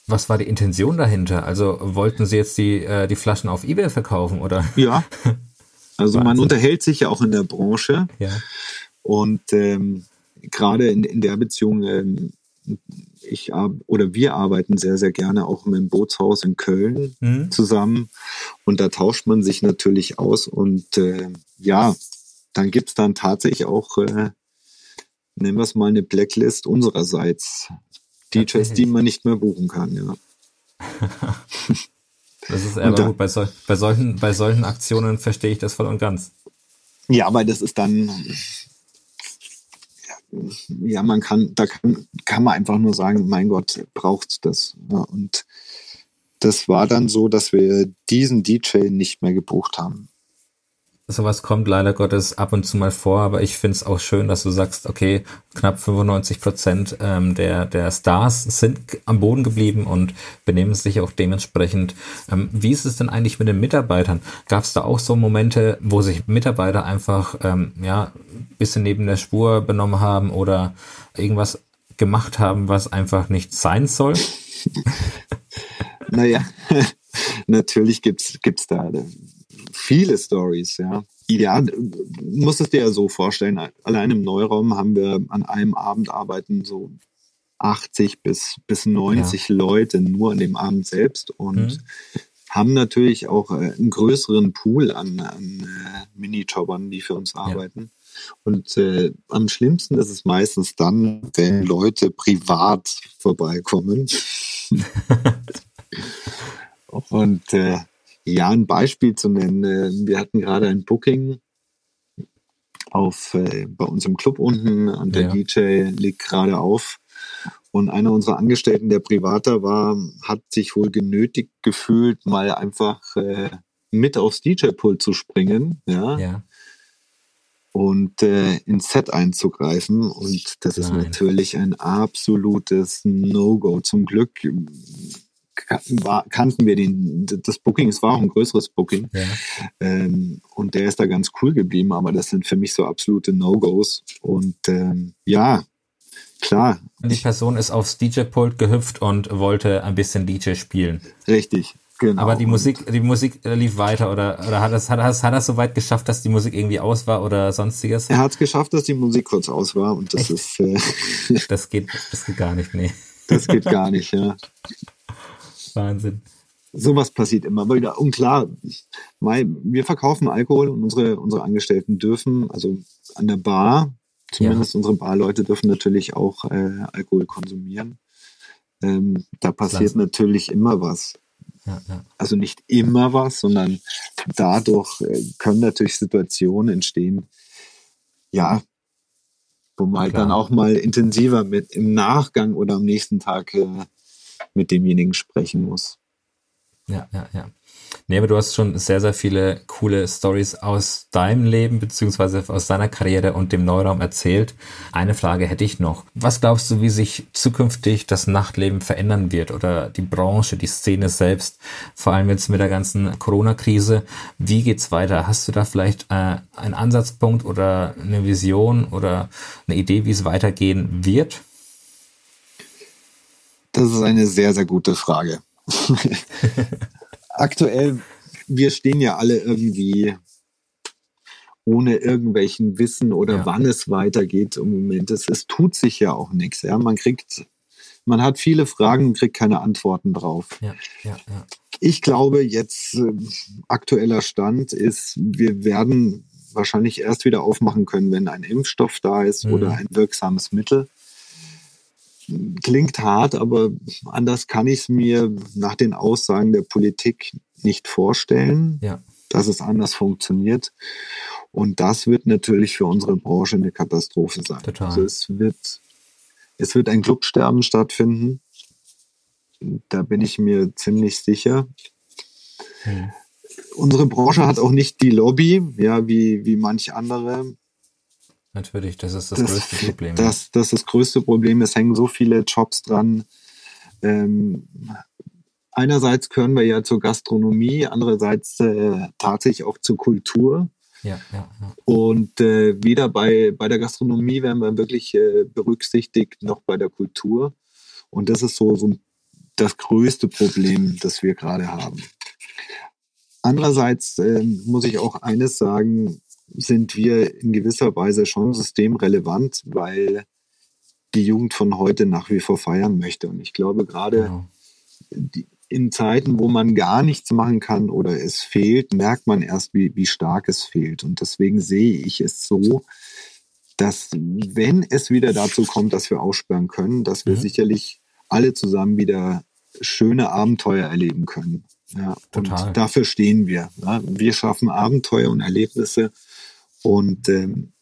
was war die Intention dahinter? Also wollten sie jetzt die, äh, die Flaschen auf Ebay verkaufen, oder? Ja. Also man unterhält sich ja auch in der Branche. Ja. Und ähm, gerade in, in der Beziehung, ähm, ich oder wir arbeiten sehr, sehr gerne auch im Bootshaus in Köln mhm. zusammen. Und da tauscht man sich natürlich aus. Und äh, ja, dann gibt es dann tatsächlich auch, äh, nennen wir es mal, eine Blacklist unsererseits. DJs, die man nicht mehr buchen kann, ja. das ist aber gut. Bei, sol bei, solchen, bei solchen Aktionen verstehe ich das voll und ganz. Ja, aber das ist dann, ja, man kann, da kann, kann man einfach nur sagen, mein Gott, braucht das. Ja, und das war dann so, dass wir diesen DJ nicht mehr gebucht haben sowas kommt leider Gottes ab und zu mal vor, aber ich finde es auch schön, dass du sagst, okay, knapp 95 Prozent ähm, der, der Stars sind am Boden geblieben und benehmen sich auch dementsprechend. Ähm, wie ist es denn eigentlich mit den Mitarbeitern? Gab es da auch so Momente, wo sich Mitarbeiter einfach ähm, ja bisschen neben der Spur benommen haben oder irgendwas gemacht haben, was einfach nicht sein soll? naja, natürlich gibt's gibt's da viele Stories, ja. Ja, musst es dir ja so vorstellen. Allein im Neuraum haben wir an einem Abend arbeiten so 80 bis, bis 90 ja. Leute nur an dem Abend selbst und mhm. haben natürlich auch äh, einen größeren Pool an, an äh, Minijobbern, die für uns arbeiten. Ja. Und äh, am schlimmsten ist es meistens dann, wenn Leute privat vorbeikommen. und äh, ja, ein Beispiel zu nennen. Äh, wir hatten gerade ein Booking auf, äh, bei uns im Club unten und der ja. DJ legt gerade auf. Und einer unserer Angestellten, der Privater war, hat sich wohl genötigt gefühlt, mal einfach äh, mit aufs DJ-Pult zu springen. Ja. ja. Und äh, ins Set einzugreifen. Und das Nein. ist natürlich ein absolutes No-Go. Zum Glück war, kannten wir den, das Booking, es war auch ein größeres Booking. Ja. Ähm, und der ist da ganz cool geblieben, aber das sind für mich so absolute No-Gos. Und ähm, ja, klar. Die Person ist aufs DJ-Pult gehüpft und wollte ein bisschen DJ spielen. Richtig. Genau. Aber die Musik, die Musik lief weiter oder, oder hat es hat das, hat das so weit geschafft, dass die Musik irgendwie aus war oder sonstiges? Er hat es geschafft, dass die Musik kurz aus war und das Echt? ist. Äh, das geht, das geht gar nicht, nee. Das geht gar nicht, ja. Wahnsinn. Sowas passiert immer wieder. Und klar, wir verkaufen Alkohol und unsere, unsere Angestellten dürfen, also an der Bar, zumindest ja. unsere Barleute dürfen natürlich auch äh, Alkohol konsumieren. Ähm, da passiert Lass. natürlich immer was. Ja, ja. Also nicht immer was, sondern dadurch äh, können natürlich Situationen entstehen, ja, wo man halt dann auch mal intensiver mit im Nachgang oder am nächsten Tag äh, mit demjenigen sprechen muss. Ja, ja, ja. Nee, aber du hast schon sehr, sehr viele coole Stories aus deinem Leben beziehungsweise aus deiner Karriere und dem Neuraum erzählt. Eine Frage hätte ich noch. Was glaubst du, wie sich zukünftig das Nachtleben verändern wird oder die Branche, die Szene selbst, vor allem jetzt mit der ganzen Corona-Krise? Wie geht's weiter? Hast du da vielleicht äh, einen Ansatzpunkt oder eine Vision oder eine Idee, wie es weitergehen wird? Das ist eine sehr, sehr gute Frage. Aktuell, wir stehen ja alle irgendwie ohne irgendwelchen Wissen oder ja. wann es weitergeht im Moment. Es, es tut sich ja auch nichts. Ja? Man kriegt, man hat viele Fragen und kriegt keine Antworten drauf. Ja, ja. Ich glaube, jetzt äh, aktueller Stand ist, wir werden wahrscheinlich erst wieder aufmachen können, wenn ein Impfstoff da ist mhm. oder ein wirksames Mittel klingt hart, aber anders kann ich es mir nach den Aussagen der Politik nicht vorstellen, ja. dass es anders funktioniert. Und das wird natürlich für unsere Branche eine Katastrophe sein. Total. Also es wird, es wird ein Clubsterben stattfinden. Da bin ich mir ziemlich sicher. Hm. Unsere Branche hat auch nicht die Lobby, ja, wie, wie manch andere. Natürlich, das ist das, das größte Problem. Das, das ist das größte Problem. Es hängen so viele Jobs dran. Ähm, einerseits gehören wir ja zur Gastronomie, andererseits äh, tatsächlich auch zur Kultur. Ja, ja, ja. Und äh, weder bei, bei der Gastronomie werden wir wirklich äh, berücksichtigt, noch bei der Kultur. Und das ist so, so das größte Problem, das wir gerade haben. Andererseits äh, muss ich auch eines sagen, sind wir in gewisser Weise schon systemrelevant, weil die Jugend von heute nach wie vor feiern möchte. Und ich glaube, gerade genau. in Zeiten, wo man gar nichts machen kann oder es fehlt, merkt man erst, wie, wie stark es fehlt. Und deswegen sehe ich es so, dass wenn es wieder dazu kommt, dass wir aussperren können, dass wir mhm. sicherlich alle zusammen wieder schöne Abenteuer erleben können. Ja, Total. Und dafür stehen wir. Ja. Wir schaffen Abenteuer und Erlebnisse und ähm,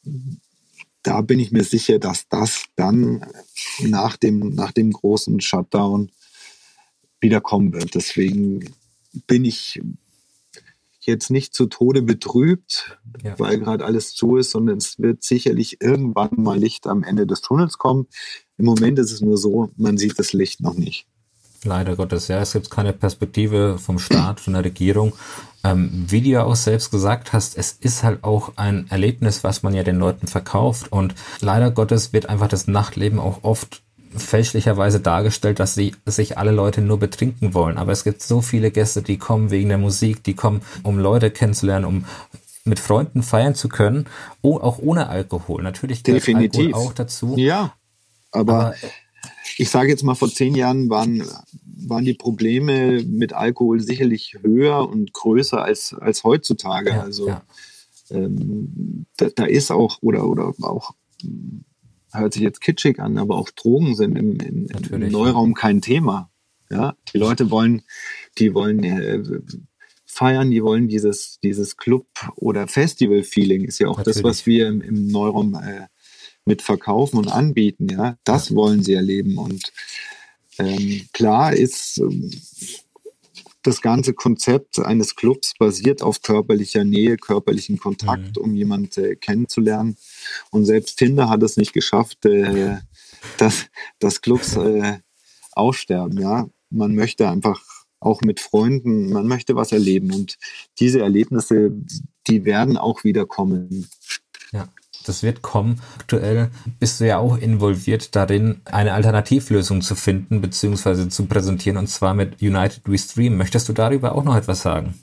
da bin ich mir sicher, dass das dann nach dem, nach dem großen Shutdown wieder kommen wird. Deswegen bin ich jetzt nicht zu Tode betrübt, ja. weil gerade alles zu ist, sondern es wird sicherlich irgendwann mal Licht am Ende des Tunnels kommen. Im Moment ist es nur so, man sieht das Licht noch nicht. Leider Gottes, ja. Es gibt keine Perspektive vom Staat, von der Regierung. Ähm, wie du ja auch selbst gesagt hast, es ist halt auch ein Erlebnis, was man ja den Leuten verkauft. Und leider Gottes wird einfach das Nachtleben auch oft fälschlicherweise dargestellt, dass sie sich alle Leute nur betrinken wollen. Aber es gibt so viele Gäste, die kommen wegen der Musik, die kommen, um Leute kennenzulernen, um mit Freunden feiern zu können, auch ohne Alkohol. Natürlich gehört Definitiv. Alkohol auch dazu. Ja, aber, aber ich sage jetzt mal, vor zehn Jahren waren, waren die Probleme mit Alkohol sicherlich höher und größer als, als heutzutage. Ja, also ja. Ähm, da, da, ist auch, oder, oder auch, hört sich jetzt kitschig an, aber auch Drogen sind im, im, im Neuraum kein Thema. Ja, die Leute wollen, die wollen äh, feiern, die wollen dieses, dieses Club- oder Festival-Feeling ist ja auch Natürlich. das, was wir im, im Neuraum äh, mit verkaufen und anbieten. Ja, das wollen sie erleben. Und ähm, klar ist, ähm, das ganze Konzept eines Clubs basiert auf körperlicher Nähe, körperlichen Kontakt, mhm. um jemanden äh, kennenzulernen. Und selbst Tinder hat es nicht geschafft, äh, dass, dass Clubs äh, aussterben. Ja, man möchte einfach auch mit Freunden. Man möchte was erleben und diese Erlebnisse, die werden auch wieder kommen. Ja das wird kommen. Aktuell bist du ja auch involviert darin, eine Alternativlösung zu finden bzw. zu präsentieren und zwar mit United We Stream. Möchtest du darüber auch noch etwas sagen?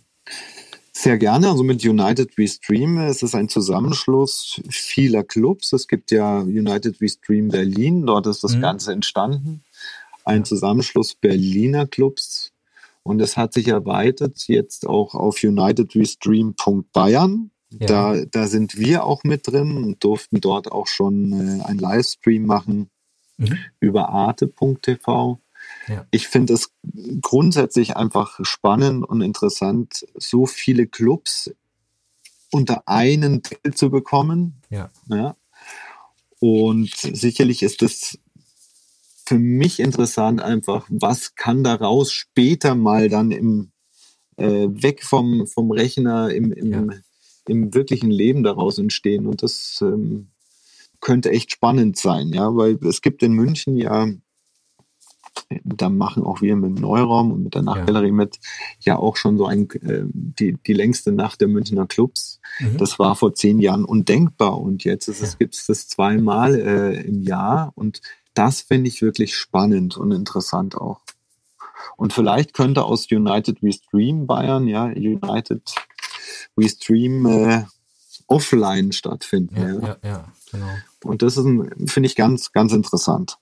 Sehr gerne. Also mit United We Stream ist es ein Zusammenschluss vieler Clubs. Es gibt ja United We Stream Berlin, dort ist das mhm. Ganze entstanden. Ein Zusammenschluss Berliner Clubs. Und es hat sich erweitert jetzt auch auf unitedwestream.bayern. Ja. Da, da sind wir auch mit drin und durften dort auch schon äh, einen Livestream machen mhm. über arte.tv. Ja. Ich finde es grundsätzlich einfach spannend und interessant, so viele Clubs unter einen Titel zu bekommen. Ja. ja. Und sicherlich ist es für mich interessant einfach, was kann daraus später mal dann im äh, weg vom, vom Rechner im, im ja im wirklichen Leben daraus entstehen. Und das ähm, könnte echt spannend sein, ja, weil es gibt in München ja, da machen auch wir mit dem Neuraum und mit der Nachtgalerie ja. mit, ja auch schon so ein, äh, die, die längste Nacht der Münchner Clubs. Mhm. Das war vor zehn Jahren undenkbar und jetzt ist es, ja. gibt es das zweimal äh, im Jahr und das finde ich wirklich spannend und interessant auch. Und vielleicht könnte aus United We Stream Bayern, ja, United Restream äh, offline stattfinden. Ja, ja. ja, genau. Und das finde ich, ganz, ganz interessant.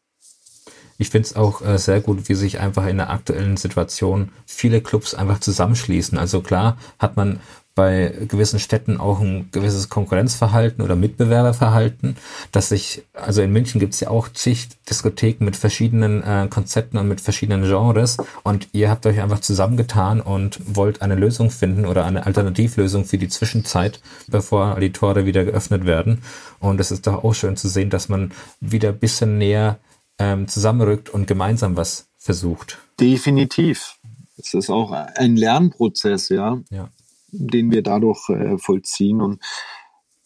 Ich finde es auch äh, sehr gut, wie sich einfach in der aktuellen Situation viele Clubs einfach zusammenschließen. Also klar hat man bei gewissen Städten auch ein gewisses Konkurrenzverhalten oder Mitbewerberverhalten, dass sich, also in München gibt es ja auch zig Diskotheken mit verschiedenen äh, Konzepten und mit verschiedenen Genres und ihr habt euch einfach zusammengetan und wollt eine Lösung finden oder eine Alternativlösung für die Zwischenzeit, bevor die Tore wieder geöffnet werden. Und es ist doch auch schön zu sehen, dass man wieder ein bisschen näher ähm, zusammenrückt und gemeinsam was versucht. Definitiv. Es ist auch ein Lernprozess, ja. Ja den wir dadurch äh, vollziehen. Und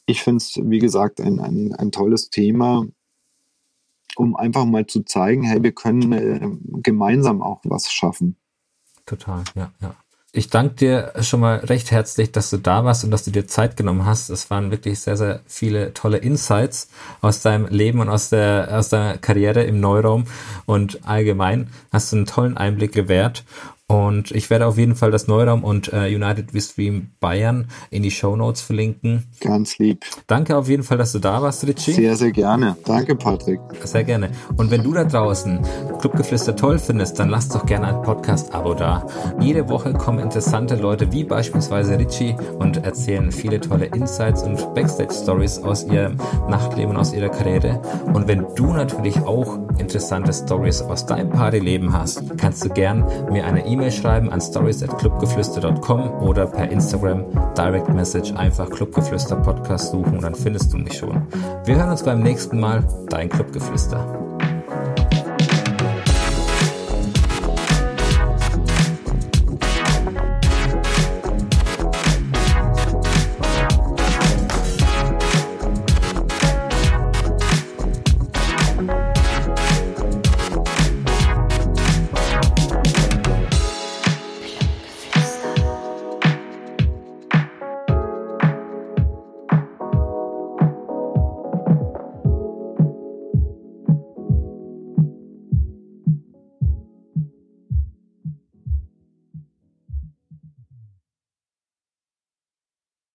ich finde es, wie gesagt, ein, ein, ein tolles Thema, um einfach mal zu zeigen, hey, wir können äh, gemeinsam auch was schaffen. Total, ja, ja. Ich danke dir schon mal recht herzlich, dass du da warst und dass du dir Zeit genommen hast. Es waren wirklich sehr, sehr viele tolle Insights aus deinem Leben und aus der, aus deiner Karriere im Neuraum und allgemein hast du einen tollen Einblick gewährt. Und ich werde auf jeden Fall das Neuraum und äh, United We Stream Bayern in die Show Notes verlinken. Ganz lieb. Danke auf jeden Fall, dass du da warst, Richie. Sehr, sehr gerne. Danke, Patrick. Sehr gerne. Und wenn du da draußen Clubgeflüster toll findest, dann lass doch gerne ein Podcast-Abo da. Jede Woche kommen interessante Leute wie beispielsweise Richie und erzählen viele tolle Insights und Backstage-Stories aus ihrem Nachtleben und aus ihrer Karriere. Und wenn du natürlich auch interessante Stories aus deinem Partyleben hast, kannst du gern mir eine E-Mail E-Mail schreiben an stories@clubgeflüster.com oder per Instagram Direct Message einfach Clubgeflüster Podcast suchen und dann findest du mich schon. Wir hören uns beim nächsten Mal. Dein Clubgeflüster.